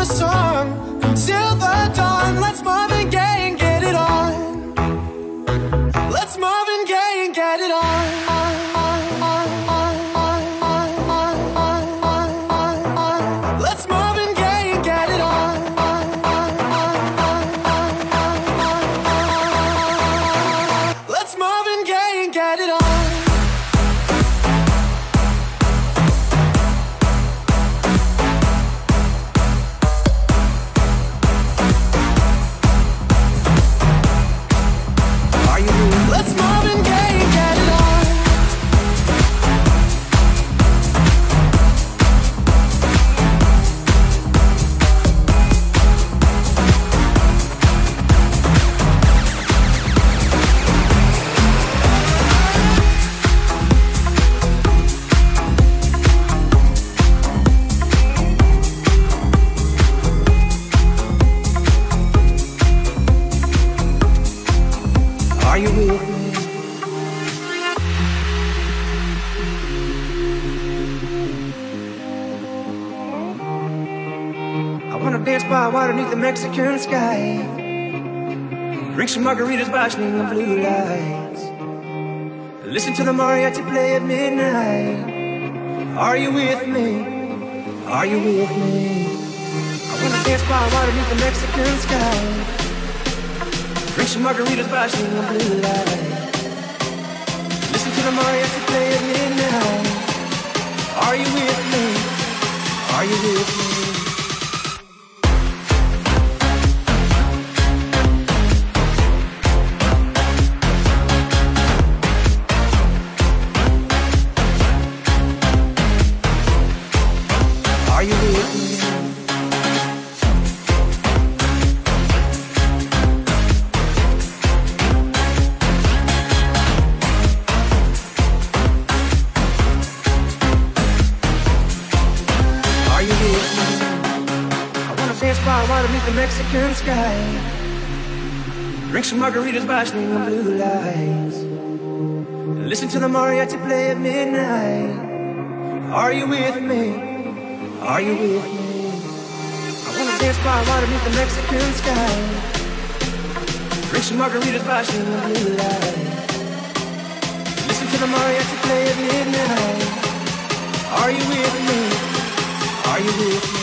the song. Mexican sky. Drink some margaritas watching the blue lights. Listen to the mariachi play at midnight. Are you with me? Are you with me? I wanna dance by water beneath the Mexican sky. Drink some margaritas watching the blue lights. Listen to the mariachi play at midnight. Are you with me? Are you with me? Some margaritas watching the blue lights. Listen to the mariachi play at midnight. Are you with me? Are you with me? I wanna dance by water beneath the Mexican sky. Drink some margaritas watching the blue lights. Listen to the mariachi play at midnight. Are you with me? Are you with me?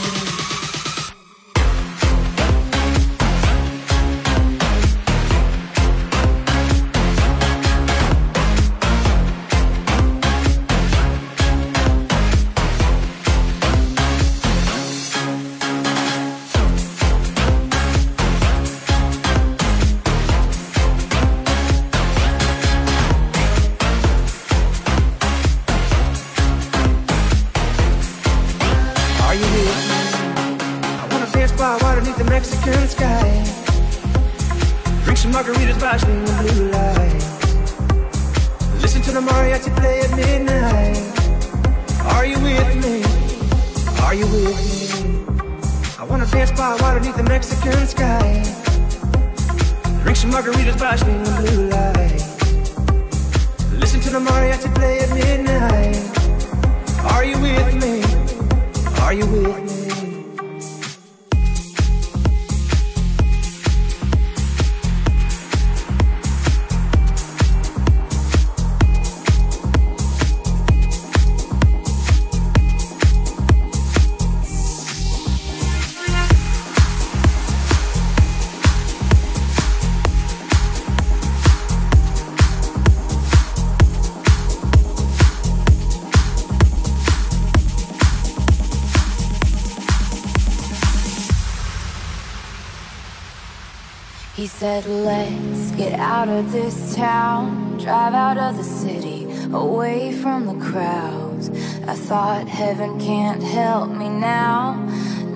Said, let's get out of this town, drive out of the city, away from the crowds. I thought heaven can't help me now,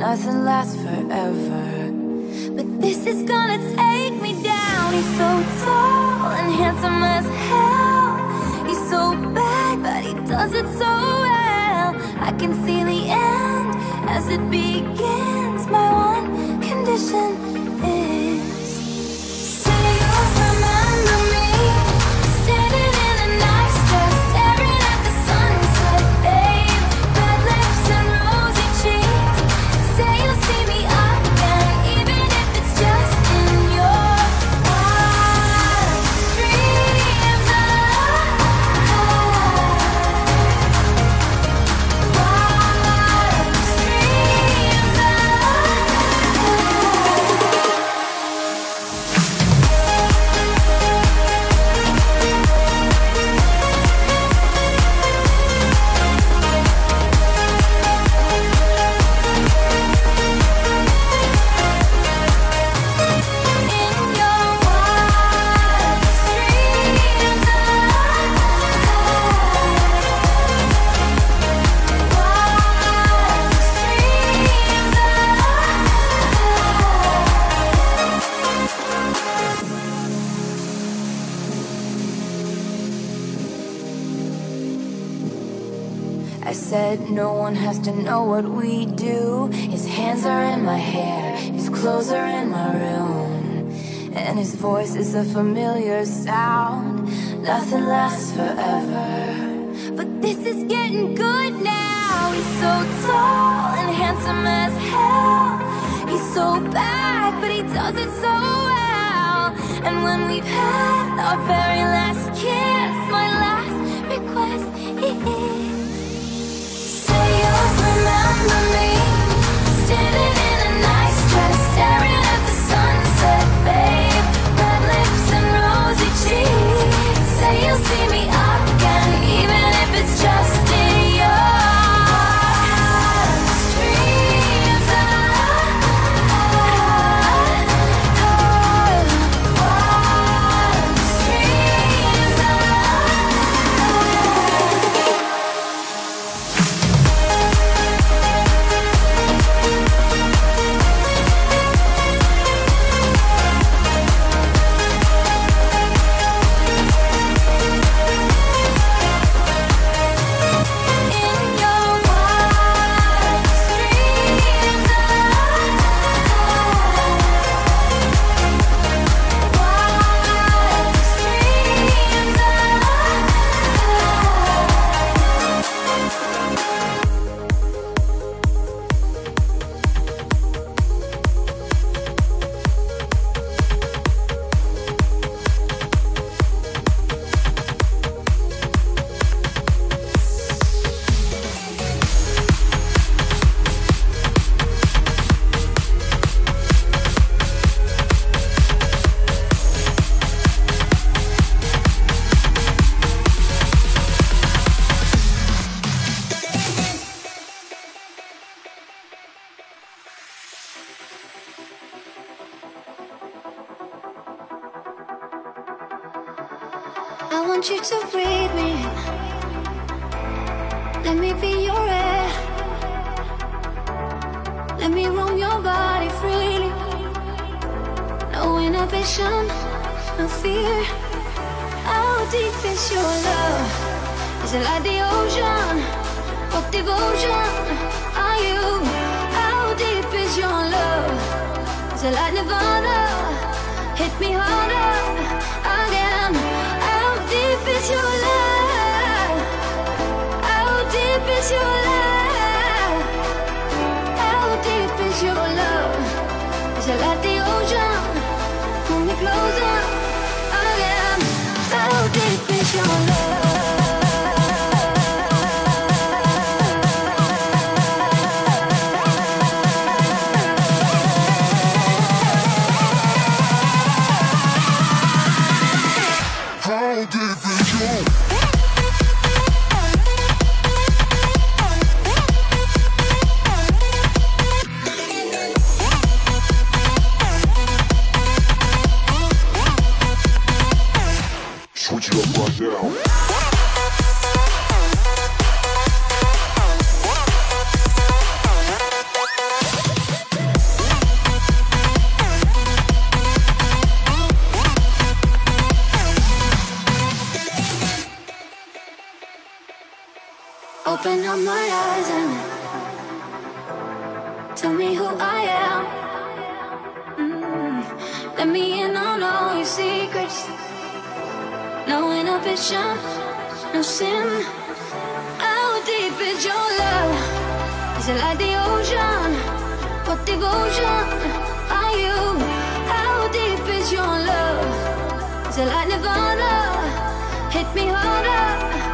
nothing lasts forever. But this is gonna take me down. He's so tall and handsome as hell. He's so bad, but he does it so well. I can see the end as it begins. My one condition. To know what we do. His hands are in my hair, his clothes are in my room. And his voice is a familiar sound. Nothing lasts forever. But this is getting good now. He's so tall and handsome as hell. He's so bad, but he does it so well. And when we've had our very last kiss, my last request is. Remember me? Standing in a nice dress staring till at the tell me who I am. Mm. Let me in on all your secrets. No inhibition, no sin. How deep is your love? Is it like the ocean? What devotion are you? How deep is your love? Is it like Nirvana? Hit me harder.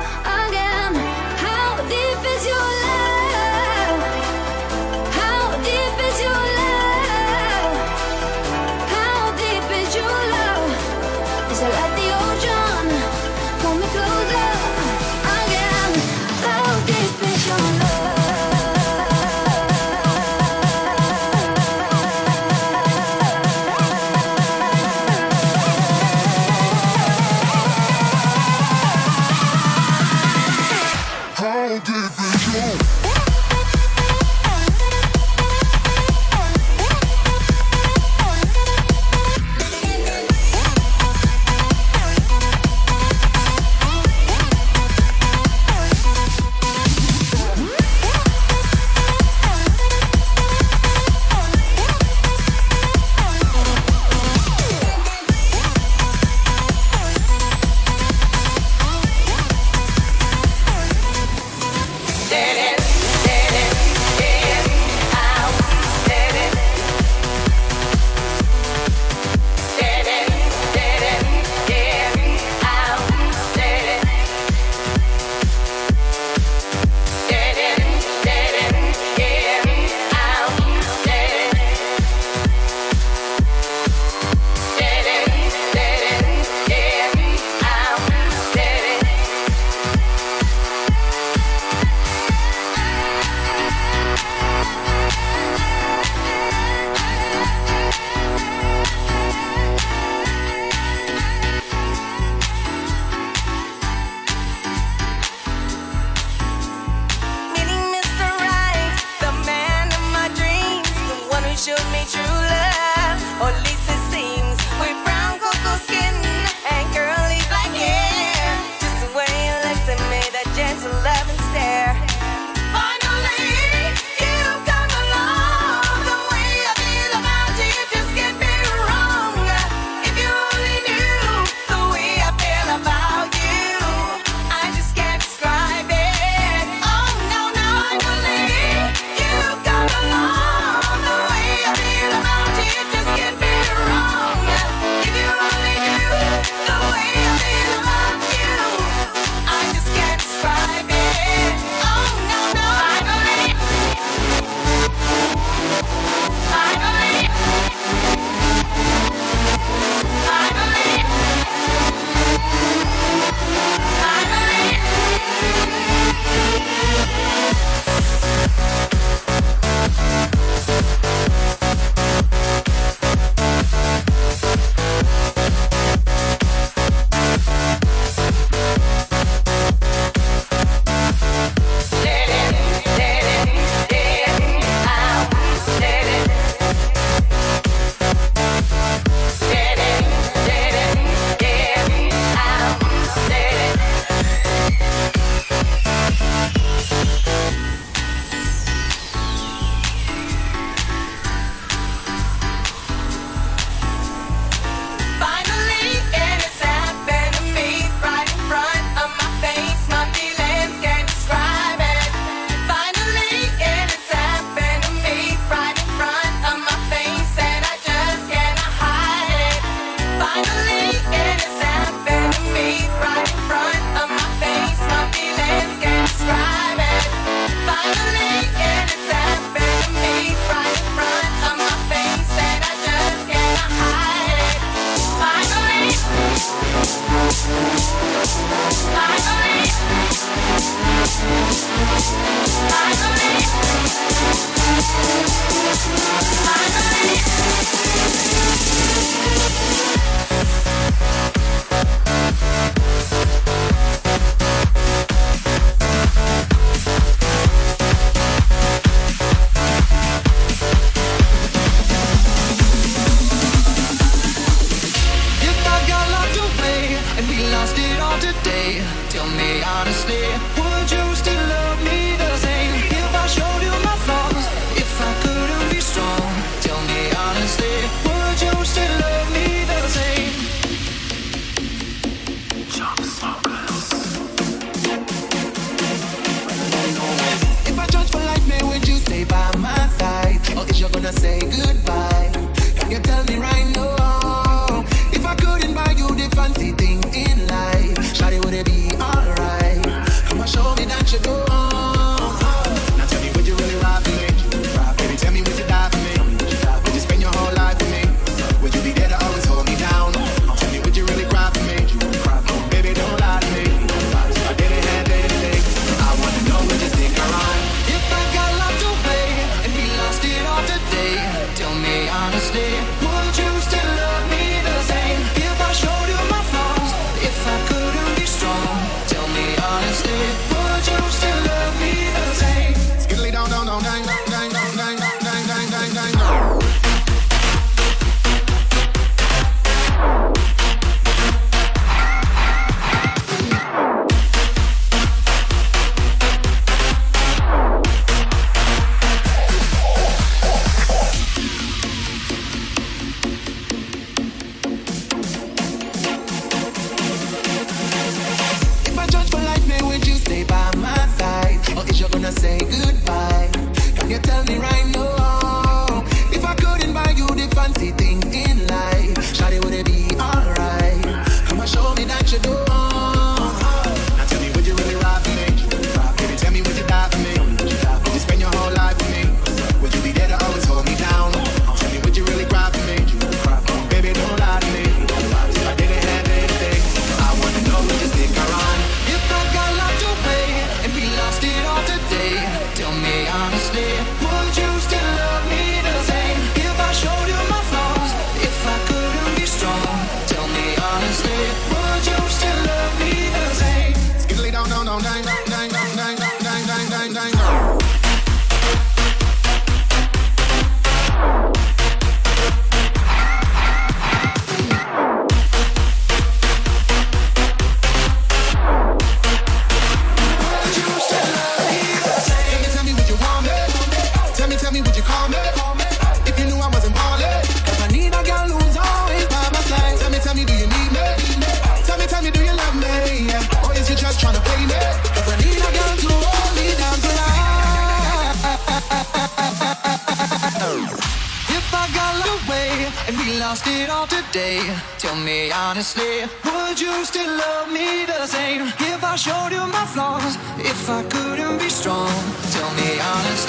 Lost showed you my flaws? If I couldn't be strong, tell me honestly,